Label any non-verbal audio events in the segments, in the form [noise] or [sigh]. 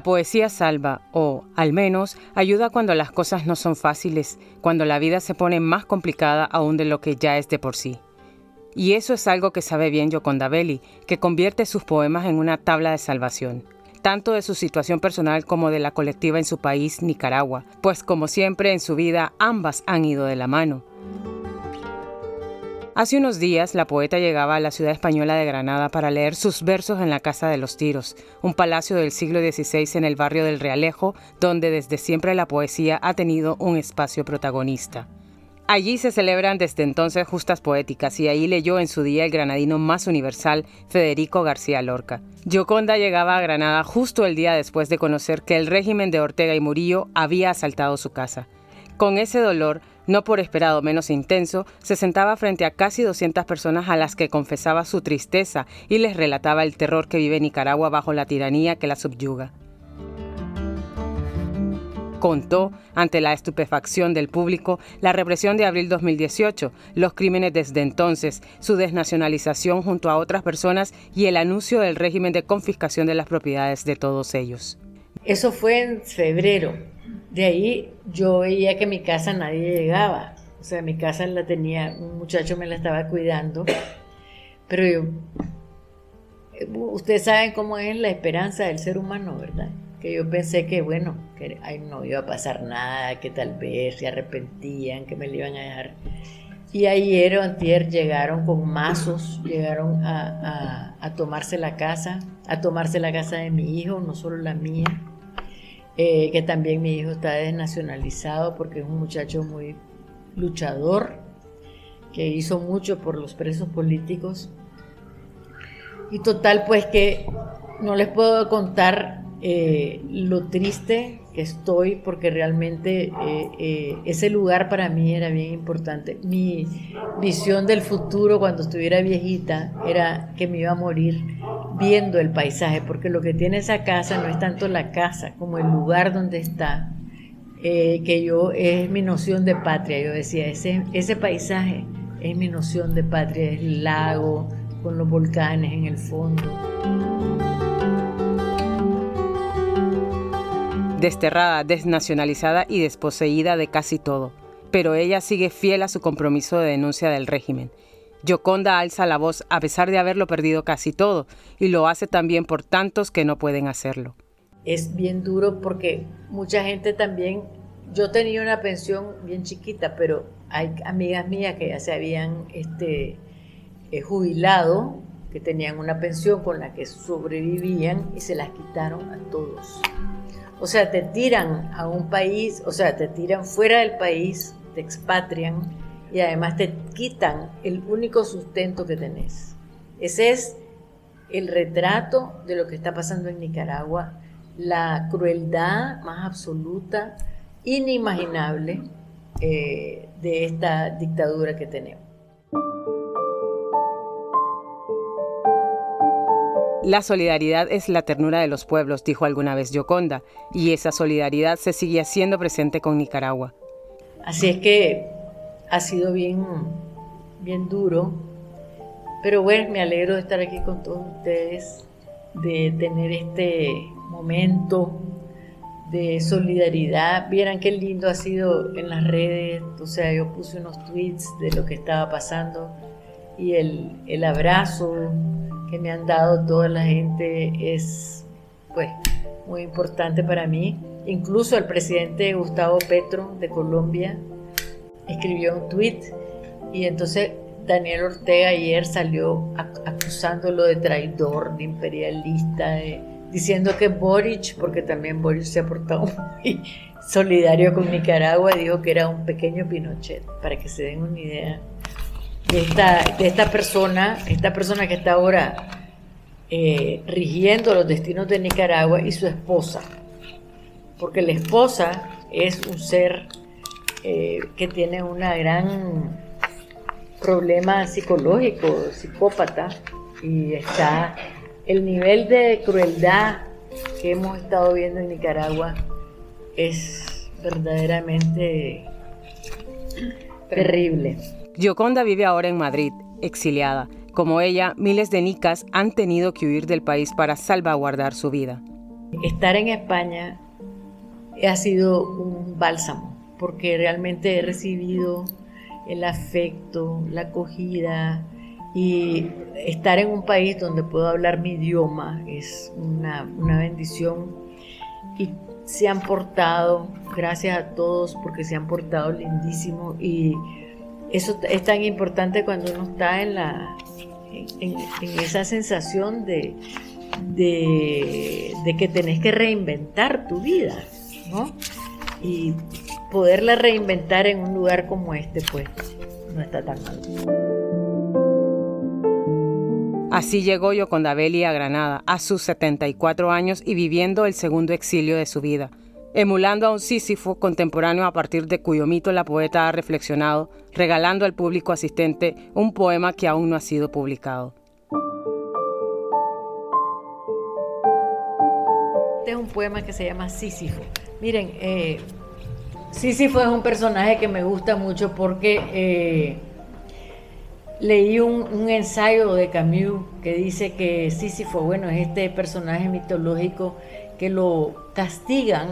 La poesía salva, o al menos ayuda cuando las cosas no son fáciles, cuando la vida se pone más complicada aún de lo que ya es de por sí. Y eso es algo que sabe bien Yoconda Belli, que convierte sus poemas en una tabla de salvación, tanto de su situación personal como de la colectiva en su país, Nicaragua, pues como siempre en su vida ambas han ido de la mano. Hace unos días la poeta llegaba a la ciudad española de Granada para leer sus versos en la Casa de los Tiros, un palacio del siglo XVI en el barrio del Realejo, donde desde siempre la poesía ha tenido un espacio protagonista. Allí se celebran desde entonces justas poéticas y ahí leyó en su día el granadino más universal, Federico García Lorca. Gioconda llegaba a Granada justo el día después de conocer que el régimen de Ortega y Murillo había asaltado su casa. Con ese dolor, no por esperado menos intenso, se sentaba frente a casi 200 personas a las que confesaba su tristeza y les relataba el terror que vive Nicaragua bajo la tiranía que la subyuga. Contó, ante la estupefacción del público, la represión de abril 2018, los crímenes desde entonces, su desnacionalización junto a otras personas y el anuncio del régimen de confiscación de las propiedades de todos ellos. Eso fue en febrero de ahí yo veía que mi casa nadie llegaba. O sea, mi casa la tenía, un muchacho me la estaba cuidando. Pero yo, ustedes saben cómo es la esperanza del ser humano, ¿verdad? Que yo pensé que, bueno, que no iba a pasar nada, que tal vez se arrepentían, que me lo iban a dejar. Y ayer o antier llegaron con mazos, llegaron a, a tomarse la casa, a tomarse la casa de mi hijo, no solo la mía. Eh, que también mi hijo está desnacionalizado porque es un muchacho muy luchador, que hizo mucho por los presos políticos. Y total, pues que no les puedo contar eh, lo triste que estoy porque realmente eh, ese lugar para mí era bien importante. Mi visión del futuro cuando estuviera viejita era que me iba a morir viendo el paisaje, porque lo que tiene esa casa no es tanto la casa como el lugar donde está, que yo es mi noción de patria. Yo decía, ese, ese paisaje es mi noción de patria, es el lago con los volcanes en el fondo. desterrada, desnacionalizada y desposeída de casi todo. Pero ella sigue fiel a su compromiso de denuncia del régimen. Yoconda alza la voz a pesar de haberlo perdido casi todo, y lo hace también por tantos que no pueden hacerlo. Es bien duro porque mucha gente también, yo tenía una pensión bien chiquita, pero hay amigas mías que ya se habían este, eh, jubilado, que tenían una pensión con la que sobrevivían y se las quitaron a todos. O sea, te tiran a un país, o sea, te tiran fuera del país, te expatrian y además te quitan el único sustento que tenés. Ese es el retrato de lo que está pasando en Nicaragua, la crueldad más absoluta, inimaginable eh, de esta dictadura que tenemos. La solidaridad es la ternura de los pueblos, dijo alguna vez Yoconda, y esa solidaridad se sigue haciendo presente con Nicaragua. Así es que ha sido bien, bien duro, pero bueno, me alegro de estar aquí con todos ustedes, de tener este momento de solidaridad. Vieran qué lindo ha sido en las redes, o sea, yo puse unos tweets de lo que estaba pasando y el, el abrazo que me han dado toda la gente es pues muy importante para mí. Incluso el presidente Gustavo Petro de Colombia escribió un tweet y entonces Daniel Ortega ayer salió acusándolo de traidor, de imperialista, diciendo que Boric, porque también Boric se ha portado [laughs] muy solidario con Nicaragua, dijo que era un pequeño Pinochet, para que se den una idea de esta, de esta persona, esta persona que está ahora eh, rigiendo los destinos de Nicaragua y su esposa. Porque la esposa es un ser eh, que tiene un gran problema psicológico, psicópata, y está el nivel de crueldad que hemos estado viendo en Nicaragua es verdaderamente terrible. Gioconda vive ahora en Madrid, exiliada. Como ella, miles de nicas han tenido que huir del país para salvaguardar su vida. Estar en España ha sido un bálsamo, porque realmente he recibido el afecto, la acogida y estar en un país donde puedo hablar mi idioma es una, una bendición y se han portado, gracias a todos porque se han portado lindísimo y eso es tan importante cuando uno está en, la, en, esa sensación de, de, de, que tenés que reinventar tu vida, ¿no? Y poderla reinventar en un lugar como este, pues no está tan mal. Así llegó Yocondabeli a Granada a sus 74 años y viviendo el segundo exilio de su vida, emulando a un Sísifo contemporáneo a partir de cuyo mito la poeta ha reflexionado, regalando al público asistente un poema que aún no ha sido publicado. Es un poema que se llama Sísifo. Miren, eh, Sísifo es un personaje que me gusta mucho porque eh, leí un, ensayo de Camus que dice que Sísifo, bueno, es este personaje mitológico que lo castigan,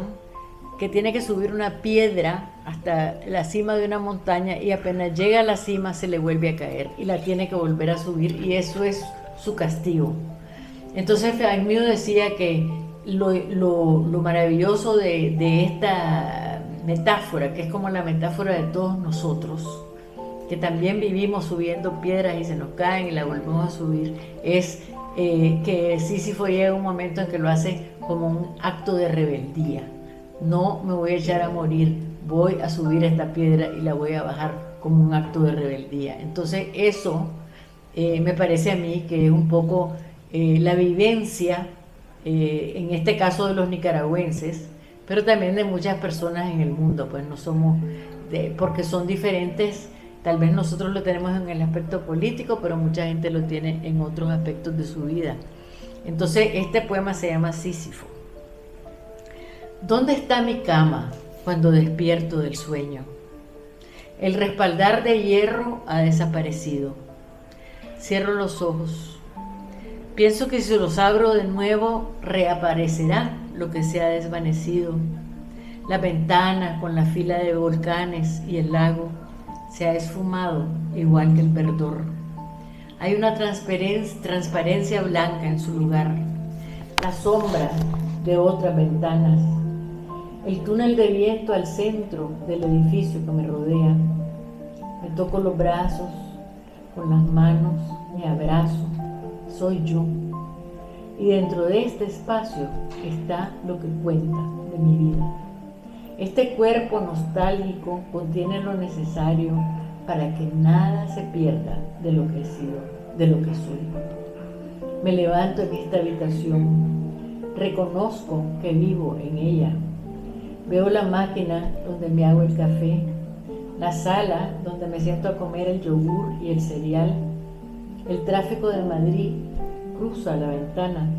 que tiene que subir una piedra hasta la cima de una montaña y apenas llega a la cima se le vuelve a caer y la tiene que volver a subir y eso es su castigo. Entonces Camus decía que lo, maravilloso de, de esta metáfora, que es como la metáfora de todos nosotros, que también vivimos subiendo piedras y se nos caen y la volvemos a subir, es eh, que Sísifo llega un momento en que lo hace como un acto de rebeldía. No me voy a echar a morir, voy a subir esta piedra y la voy a bajar como un acto de rebeldía. Entonces eso eh, me parece a mí que es un poco eh, la vivencia, en este caso de los nicaragüenses, pero también de muchas personas en el mundo, pues no somos, porque son diferentes Tal vez nosotros lo tenemos en el aspecto político, pero mucha gente lo tiene en otros aspectos de su vida. Entonces, este poema se llama Sísifo. ¿Dónde está mi cama cuando despierto del sueño? El respaldar de hierro ha desaparecido. Cierro los ojos. Pienso que si los abro de nuevo, reaparecerá lo que se ha desvanecido. La ventana con la fila de volcanes y el lago se ha esfumado igual que el verdor. Hay una transparencia blanca en su lugar, la sombra de otras ventanas, el túnel de viento al centro del edificio que me rodea. Me toco los brazos, con las manos, me abrazo, soy yo. Y dentro de este espacio está lo que cuenta de mi vida. Este cuerpo nostálgico contiene lo necesario para que nada se pierda de lo que he sido, de lo que soy. Me levanto en esta habitación, reconozco que vivo en ella. Veo la máquina donde me hago el café, la sala donde me siento a comer el yogur y el cereal. El tráfico de Madrid cruza la ventana.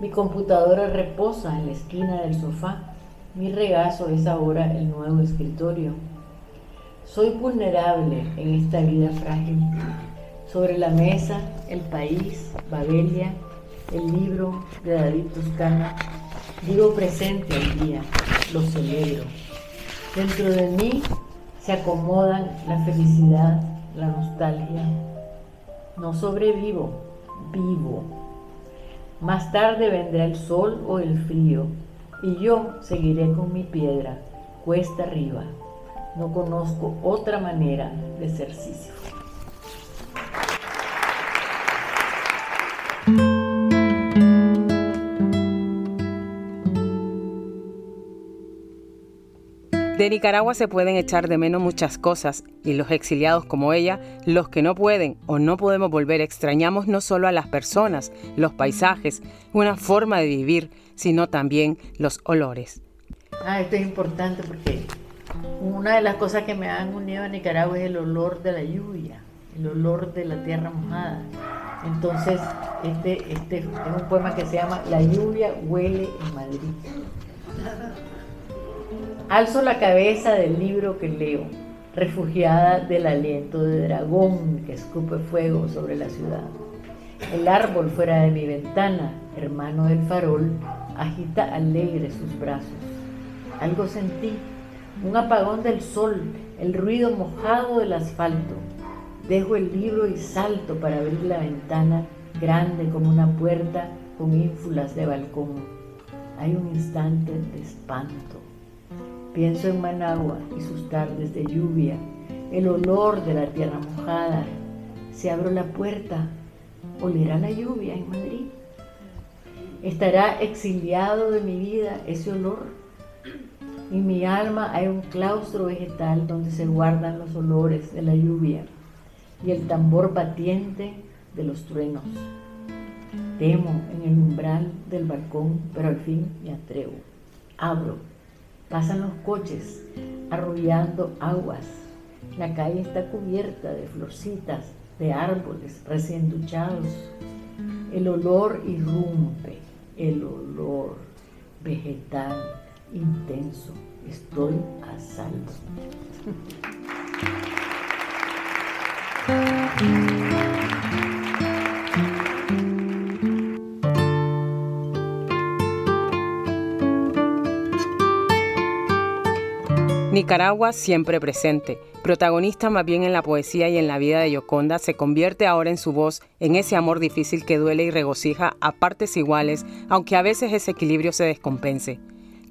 Mi computadora reposa en la esquina del sofá mi regazo es ahora el nuevo escritorio. Soy vulnerable en esta vida frágil. Sobre la mesa, el país, Babelia, el libro de David Toscana. Digo presente al día, lo celebro. Dentro de mí se acomodan la felicidad, la nostalgia. No sobrevivo, vivo. Más tarde vendrá el sol o el frío y yo seguiré con mi piedra cuesta arriba. No conozco otra manera de ser Sísifo. De Nicaragua se pueden echar de menos muchas cosas y los exiliados como ella, los que no pueden o no podemos volver, extrañamos no solo a las personas, los paisajes, una forma de vivir, sino también los olores. Ah, esto es importante porque una de las cosas que me han unido a Nicaragua es el olor de la lluvia, el olor de la tierra mojada. Entonces, este, este es un poema que se llama La lluvia huele en Madrid. Alzo la cabeza del libro que leo, refugiada del aliento de dragón que escupe fuego sobre la ciudad. El árbol fuera de mi ventana, hermano del farol, agita alegre sus brazos. Algo sentí, un apagón del sol, el ruido mojado del asfalto. Dejo el libro y salto para abrir la ventana grande como una puerta con ínfulas de balcón. Hay un instante de espanto. Pienso en Managua y sus tardes de lluvia, el olor de la tierra mojada. Si abro la puerta, olerá la lluvia en Madrid. Estará exiliado de mi vida ese olor. En mi alma hay un claustro vegetal donde se guardan los olores de la lluvia y el tambor batiente de los truenos. Temo en el umbral del balcón, pero al fin me atrevo. Abro. Pasan los coches arrullando aguas. La calle está cubierta de florcitas, de árboles recién duchados. El olor irrumpe el olor vegetal intenso. Estoy a salvo. [laughs] Nicaragua siempre presente, protagonista más bien en la poesía y en la vida de Yoconda, se convierte ahora en su voz en ese amor difícil que duele y regocija a partes iguales, aunque a veces ese equilibrio se descompense.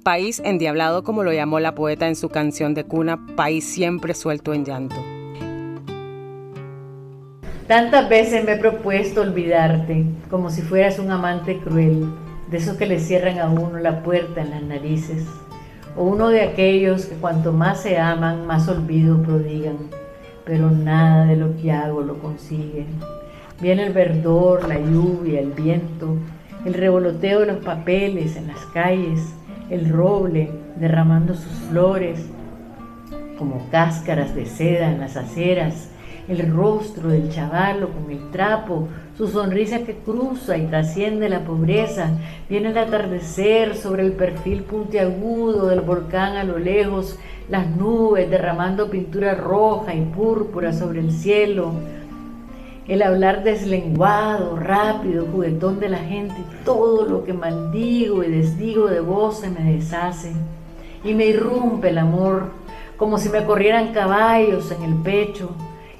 País endiablado como lo llamó la poeta en su canción de cuna, país siempre suelto en llanto. Tantas veces me he propuesto olvidarte, como si fueras un amante cruel, de esos que le cierran a uno la puerta en las narices o uno de aquellos que cuanto más se aman, más olvido prodigan, pero nada de lo que hago lo consigue. Viene el verdor, la lluvia, el viento, el revoloteo de los papeles en las calles, el roble derramando sus flores como cáscaras de seda en las aceras, el rostro del chavalo con el trapo, su sonrisa que cruza y trasciende la pobreza. Viene el atardecer sobre el perfil puntiagudo del volcán a lo lejos, las nubes derramando pintura roja y púrpura sobre el cielo. El hablar deslenguado, rápido, juguetón de la gente, todo lo que maldigo y desdigo de voz se me deshace. Y me irrumpe el amor, como si me corrieran caballos en el pecho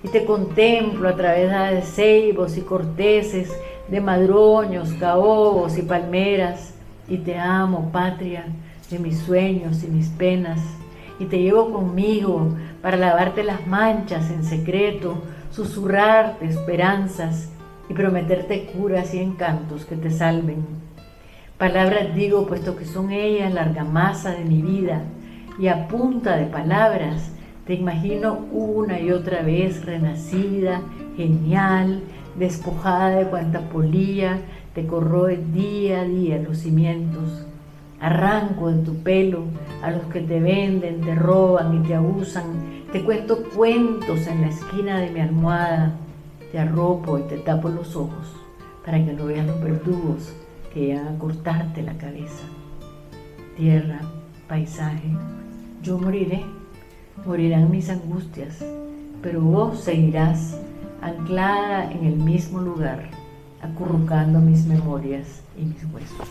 y te contemplo a través de ceibos y corteses, de madroños, caobos y palmeras, y te amo, patria, de mis sueños y mis penas, y te llevo conmigo para lavarte las manchas en secreto, susurrarte esperanzas y prometerte curas y encantos que te salven. Palabras digo, puesto que son ellas la argamasa de mi vida, y a punta de palabras te imagino una y otra vez renacida, genial, despojada de cuanta polilla te corroe día a día los cimientos. Arranco de tu pelo a los que te venden, te roban y te abusan. Te cuento cuentos en la esquina de mi almohada. Te arropo y te tapo los ojos para que no veas los verdugos que llegan a cortarte la cabeza. Tierra, paisaje, yo moriré morirán mis angustias, pero vos seguirás anclada en el mismo lugar, acurrucando mis memorias y mis huesos.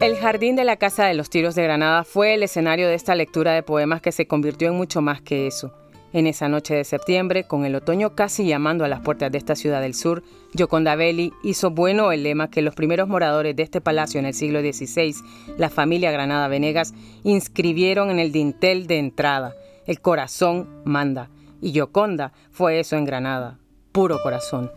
El Jardín de la Casa de los Tiros de Granada fue el escenario de esta lectura de poemas que se convirtió en mucho más que eso. En esa noche de septiembre, con el otoño casi llamando a las puertas de esta ciudad del sur, Gioconda Belli hizo bueno el lema que los primeros moradores de este palacio en el siglo XVI, la familia Granada Venegas, inscribieron en el dintel de entrada. El corazón manda. Y Gioconda fue eso en Granada, puro corazón.